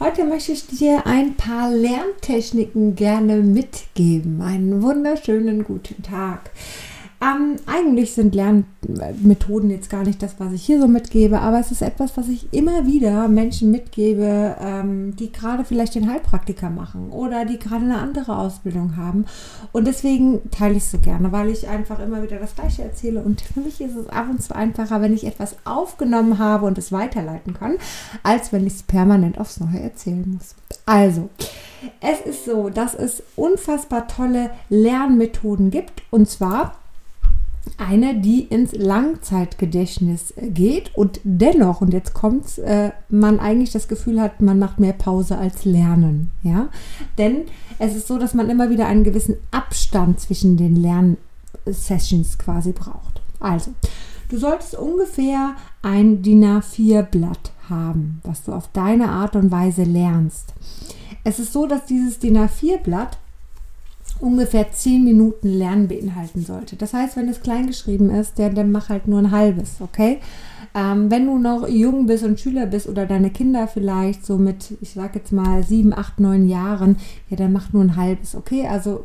Heute möchte ich dir ein paar Lerntechniken gerne mitgeben. Einen wunderschönen guten Tag. Ähm, eigentlich sind Lernmethoden jetzt gar nicht das, was ich hier so mitgebe, aber es ist etwas, was ich immer wieder Menschen mitgebe, ähm, die gerade vielleicht den Heilpraktiker machen oder die gerade eine andere Ausbildung haben. Und deswegen teile ich es so gerne, weil ich einfach immer wieder das Gleiche erzähle. Und für mich ist es ab und zu einfacher, wenn ich etwas aufgenommen habe und es weiterleiten kann, als wenn ich es permanent aufs Neue erzählen muss. Also, es ist so, dass es unfassbar tolle Lernmethoden gibt. Und zwar eine, die ins Langzeitgedächtnis geht und dennoch, und jetzt kommt's, äh, man eigentlich das Gefühl hat, man macht mehr Pause als Lernen. Ja? Denn es ist so, dass man immer wieder einen gewissen Abstand zwischen den Lernsessions quasi braucht. Also, du solltest ungefähr ein DIN A4-Blatt haben, was du auf deine Art und Weise lernst. Es ist so, dass dieses DIN A4-Blatt ungefähr 10 Minuten Lernen beinhalten sollte. Das heißt, wenn es klein geschrieben ist, der, dann mach halt nur ein halbes, okay? Ähm, wenn du noch jung bist und Schüler bist oder deine Kinder vielleicht so mit, ich sag jetzt mal, 7, 8, 9 Jahren, ja, dann mach nur ein halbes, okay? Also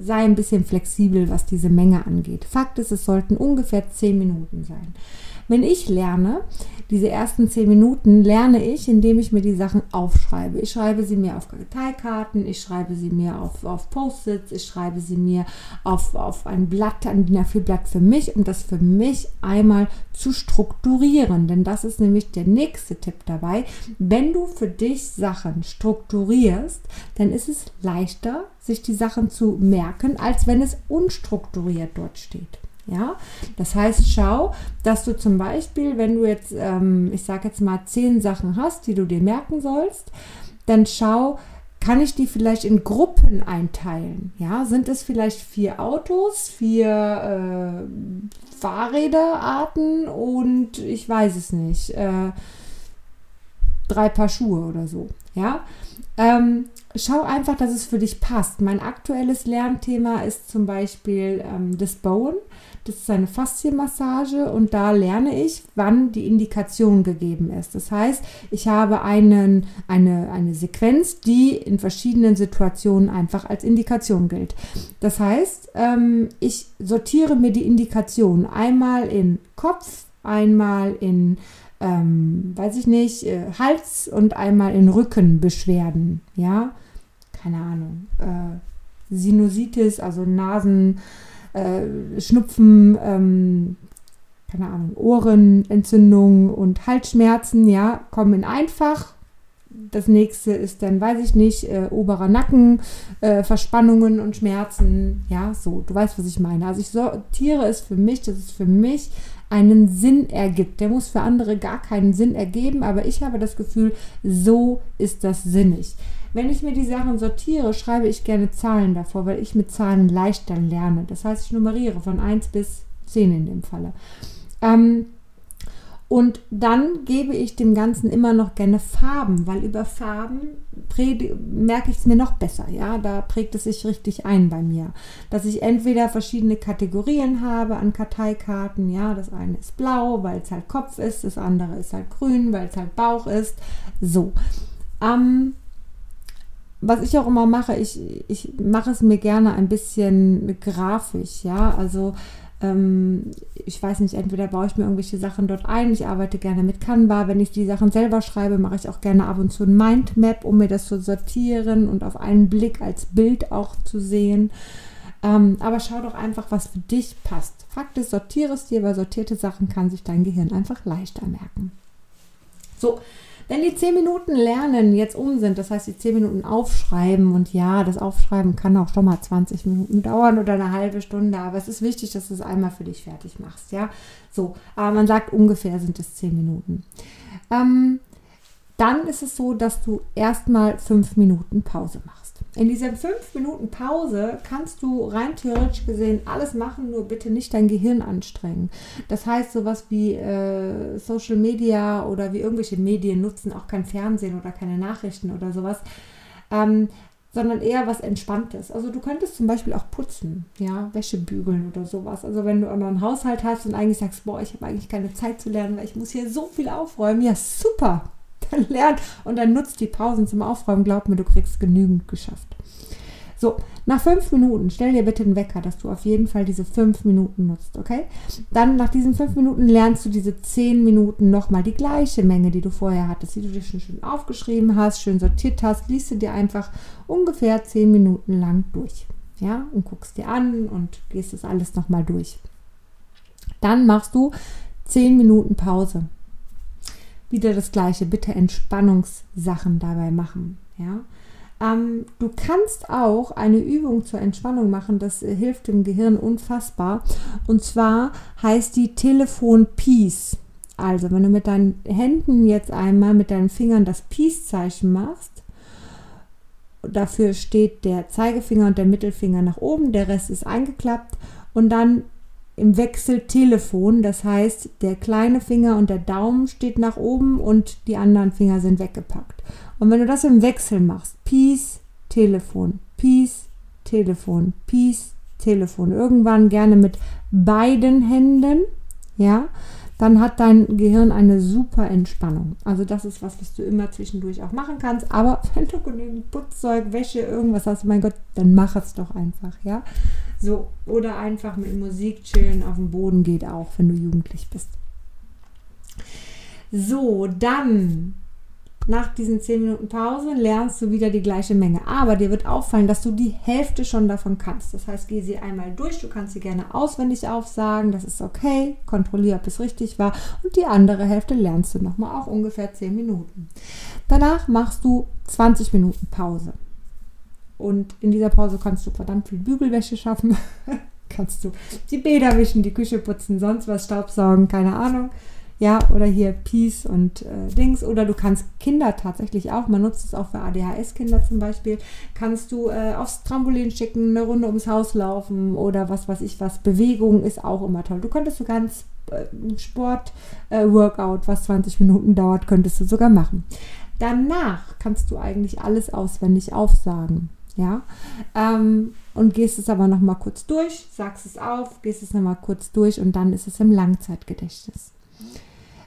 sei ein bisschen flexibel, was diese Menge angeht. Fakt ist, es sollten ungefähr 10 Minuten sein. Wenn ich lerne, diese ersten zehn Minuten lerne ich, indem ich mir die Sachen aufschreibe. Ich schreibe sie mir auf Karteikarten, ich schreibe sie mir auf, auf Post-its, ich schreibe sie mir auf, auf ein Blatt, ein DIN A4-Blatt für mich, um das für mich einmal zu strukturieren. Denn das ist nämlich der nächste Tipp dabei. Wenn du für dich Sachen strukturierst, dann ist es leichter, sich die Sachen zu merken, als wenn es unstrukturiert dort steht. Ja, das heißt, schau, dass du zum Beispiel, wenn du jetzt, ähm, ich sage jetzt mal, zehn Sachen hast, die du dir merken sollst, dann schau, kann ich die vielleicht in Gruppen einteilen? Ja, sind es vielleicht vier Autos, vier äh, Fahrräderarten und ich weiß es nicht, äh, drei Paar Schuhe oder so. Ja, ähm, schau einfach, dass es für dich passt. Mein aktuelles Lernthema ist zum Beispiel ähm, das Bauen. Das ist eine Faszienmassage und da lerne ich, wann die Indikation gegeben ist. Das heißt, ich habe einen, eine, eine Sequenz, die in verschiedenen Situationen einfach als Indikation gilt. Das heißt, ähm, ich sortiere mir die Indikation einmal in Kopf, einmal in ähm, weiß ich nicht, äh, Hals und einmal in Rückenbeschwerden, ja, keine Ahnung, äh, Sinusitis, also Nasen, äh, Schnupfen, ähm, keine Ahnung, Ohrenentzündung und Halsschmerzen, ja, kommen in einfach. Das nächste ist dann, weiß ich nicht, äh, oberer Nacken, äh, Verspannungen und Schmerzen. Ja, so, du weißt, was ich meine. Also ich sortiere es für mich, dass es für mich einen Sinn ergibt. Der muss für andere gar keinen Sinn ergeben, aber ich habe das Gefühl, so ist das sinnig. Wenn ich mir die Sachen sortiere, schreibe ich gerne Zahlen davor, weil ich mit Zahlen leichter lerne. Das heißt, ich nummeriere von 1 bis 10 in dem Falle. Ähm, und dann gebe ich dem Ganzen immer noch gerne Farben, weil über Farben merke ich es mir noch besser. Ja, da prägt es sich richtig ein bei mir. Dass ich entweder verschiedene Kategorien habe an Karteikarten. Ja, das eine ist blau, weil es halt Kopf ist. Das andere ist halt grün, weil es halt Bauch ist. So. Ähm, was ich auch immer mache, ich, ich mache es mir gerne ein bisschen grafisch, ja, also ähm, ich weiß nicht, entweder baue ich mir irgendwelche Sachen dort ein, ich arbeite gerne mit Canva, wenn ich die Sachen selber schreibe, mache ich auch gerne ab und zu ein Mindmap, um mir das zu sortieren und auf einen Blick als Bild auch zu sehen. Ähm, aber schau doch einfach, was für dich passt. Fakt ist, sortiere es dir, weil sortierte Sachen kann sich dein Gehirn einfach leichter merken. So, wenn die 10 Minuten Lernen jetzt um sind, das heißt die 10 Minuten aufschreiben und ja, das Aufschreiben kann auch schon mal 20 Minuten dauern oder eine halbe Stunde, aber es ist wichtig, dass du es einmal für dich fertig machst, ja. So, aber man sagt ungefähr sind es 10 Minuten. Ähm, dann ist es so, dass du erstmal 5 Minuten Pause machst. In dieser 5 Minuten Pause kannst du rein theoretisch gesehen alles machen, nur bitte nicht dein Gehirn anstrengen. Das heißt, sowas wie äh, Social Media oder wie irgendwelche Medien nutzen auch kein Fernsehen oder keine Nachrichten oder sowas. Ähm, sondern eher was Entspanntes. Also du könntest zum Beispiel auch putzen, ja, Wäsche bügeln oder sowas. Also wenn du einen Haushalt hast und eigentlich sagst, boah, ich habe eigentlich keine Zeit zu lernen, weil ich muss hier so viel aufräumen, ja super, dann lern und dann nutzt die Pausen zum Aufräumen. Glaub mir, du kriegst genügend geschafft. So, nach fünf Minuten, stell dir bitte einen Wecker, dass du auf jeden Fall diese fünf Minuten nutzt, okay? Dann nach diesen fünf Minuten lernst du diese zehn Minuten nochmal die gleiche Menge, die du vorher hattest, die du dir schon schön aufgeschrieben hast, schön sortiert hast, liest du dir einfach ungefähr zehn Minuten lang durch, ja? Und guckst dir an und gehst das alles nochmal durch. Dann machst du zehn Minuten Pause. Wieder das gleiche, bitte Entspannungssachen dabei machen, ja? Ähm, du kannst auch eine Übung zur Entspannung machen, das hilft dem Gehirn unfassbar. Und zwar heißt die Telefon Peace. Also, wenn du mit deinen Händen jetzt einmal mit deinen Fingern das Peace-Zeichen machst, dafür steht der Zeigefinger und der Mittelfinger nach oben, der Rest ist eingeklappt und dann im Wechsel Telefon, das heißt, der kleine Finger und der Daumen steht nach oben und die anderen Finger sind weggepackt. Und wenn du das im Wechsel machst, Peace, Telefon, Peace, Telefon, Peace, Telefon, irgendwann gerne mit beiden Händen, ja, dann hat dein Gehirn eine super Entspannung. Also das ist was, was du immer zwischendurch auch machen kannst. Aber wenn du genügend Putzzeug, Wäsche, irgendwas hast, mein Gott, dann mach es doch einfach, ja. So, oder einfach mit Musik chillen auf dem Boden geht auch, wenn du jugendlich bist. So, dann nach diesen 10 Minuten Pause lernst du wieder die gleiche Menge. Aber dir wird auffallen, dass du die Hälfte schon davon kannst. Das heißt, geh sie einmal durch. Du kannst sie gerne auswendig aufsagen. Das ist okay. Kontrolliere, ob es richtig war. Und die andere Hälfte lernst du nochmal auch ungefähr 10 Minuten. Danach machst du 20 Minuten Pause. Und in dieser Pause kannst du verdammt viel Bügelwäsche schaffen. kannst du die Bäder wischen, die Küche putzen, sonst was Staubsaugen, keine Ahnung ja, oder hier Peace und äh, Dings. Oder du kannst Kinder tatsächlich auch, man nutzt es auch für ADHS-Kinder zum Beispiel, kannst du äh, aufs Trampolin schicken, eine Runde ums Haus laufen oder was weiß ich was. Bewegung ist auch immer toll. Du könntest sogar ein äh, Sport-Workout, äh, was 20 Minuten dauert, könntest du sogar machen. Danach kannst du eigentlich alles auswendig aufsagen. Ja, ähm, und gehst es aber noch mal kurz durch, sagst es auf, gehst es noch mal kurz durch und dann ist es im Langzeitgedächtnis.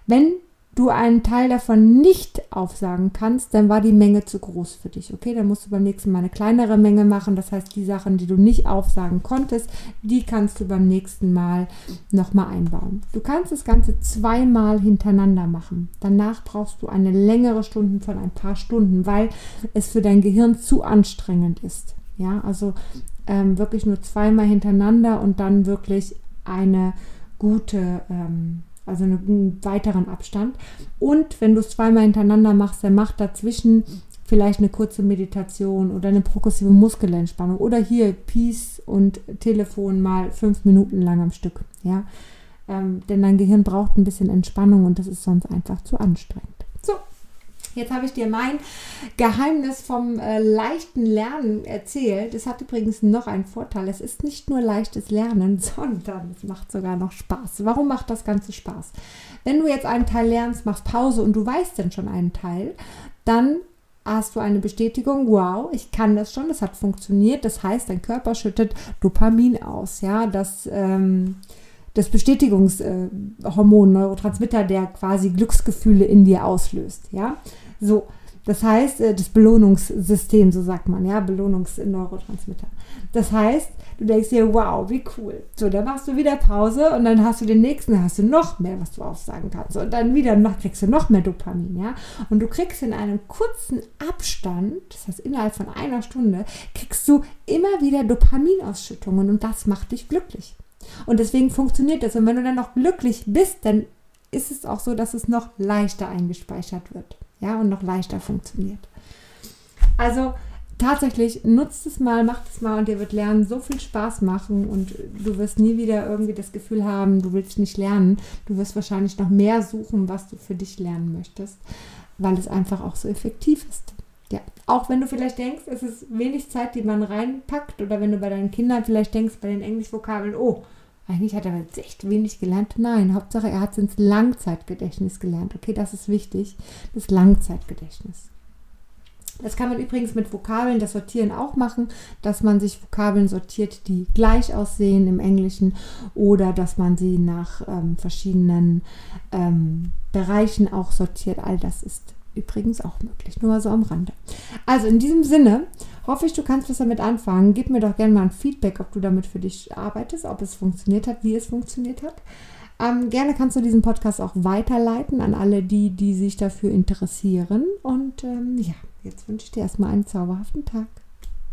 Wenn du einen Teil davon nicht aufsagen kannst, dann war die Menge zu groß für dich. Okay, dann musst du beim nächsten Mal eine kleinere Menge machen. Das heißt, die Sachen, die du nicht aufsagen konntest, die kannst du beim nächsten Mal nochmal einbauen. Du kannst das Ganze zweimal hintereinander machen. Danach brauchst du eine längere Stunde von ein paar Stunden, weil es für dein Gehirn zu anstrengend ist. Ja, also ähm, wirklich nur zweimal hintereinander und dann wirklich eine gute ähm, also einen weiteren Abstand. Und wenn du es zweimal hintereinander machst, dann mach dazwischen vielleicht eine kurze Meditation oder eine progressive Muskelentspannung oder hier Peace und Telefon mal fünf Minuten lang am Stück. Ja, ähm, denn dein Gehirn braucht ein bisschen Entspannung und das ist sonst einfach zu anstrengend. Jetzt habe ich dir mein Geheimnis vom äh, leichten Lernen erzählt. Es hat übrigens noch einen Vorteil. Es ist nicht nur leichtes Lernen, sondern es macht sogar noch Spaß. Warum macht das Ganze Spaß? Wenn du jetzt einen Teil lernst, machst Pause und du weißt dann schon einen Teil, dann hast du eine Bestätigung, wow, ich kann das schon, das hat funktioniert. Das heißt, dein Körper schüttet Dopamin aus. Ja, das... Ähm, das Bestätigungshormon, Neurotransmitter, der quasi Glücksgefühle in dir auslöst. Ja, so, das heißt, äh, das Belohnungssystem, so sagt man, ja, Belohnungsneurotransmitter. Das heißt, du denkst dir, wow, wie cool. So, dann machst du wieder Pause und dann hast du den nächsten, dann hast du noch mehr, was du aufsagen kannst. Und dann wieder kriegst du noch mehr Dopamin, ja. Und du kriegst in einem kurzen Abstand, das heißt innerhalb von einer Stunde, kriegst du immer wieder Dopaminausschüttungen und das macht dich glücklich. Und deswegen funktioniert das. Und wenn du dann noch glücklich bist, dann ist es auch so, dass es noch leichter eingespeichert wird ja, und noch leichter funktioniert. Also tatsächlich nutzt es mal, macht es mal und dir wird Lernen so viel Spaß machen und du wirst nie wieder irgendwie das Gefühl haben, du willst nicht lernen. Du wirst wahrscheinlich noch mehr suchen, was du für dich lernen möchtest, weil es einfach auch so effektiv ist. Ja, auch wenn du vielleicht denkst, es ist wenig Zeit, die man reinpackt oder wenn du bei deinen Kindern vielleicht denkst, bei den Englischvokabeln, oh, eigentlich hat er jetzt echt wenig gelernt. Nein, Hauptsache er hat es ins Langzeitgedächtnis gelernt. Okay, das ist wichtig, das Langzeitgedächtnis. Das kann man übrigens mit Vokabeln, das Sortieren auch machen, dass man sich Vokabeln sortiert, die gleich aussehen im Englischen oder dass man sie nach ähm, verschiedenen ähm, Bereichen auch sortiert. All das ist übrigens auch möglich, nur so am Rande. Also in diesem Sinne hoffe ich, du kannst was damit anfangen. Gib mir doch gerne mal ein Feedback, ob du damit für dich arbeitest, ob es funktioniert hat, wie es funktioniert hat. Ähm, gerne kannst du diesen Podcast auch weiterleiten an alle die, die sich dafür interessieren. Und ähm, ja, jetzt wünsche ich dir erstmal einen zauberhaften Tag.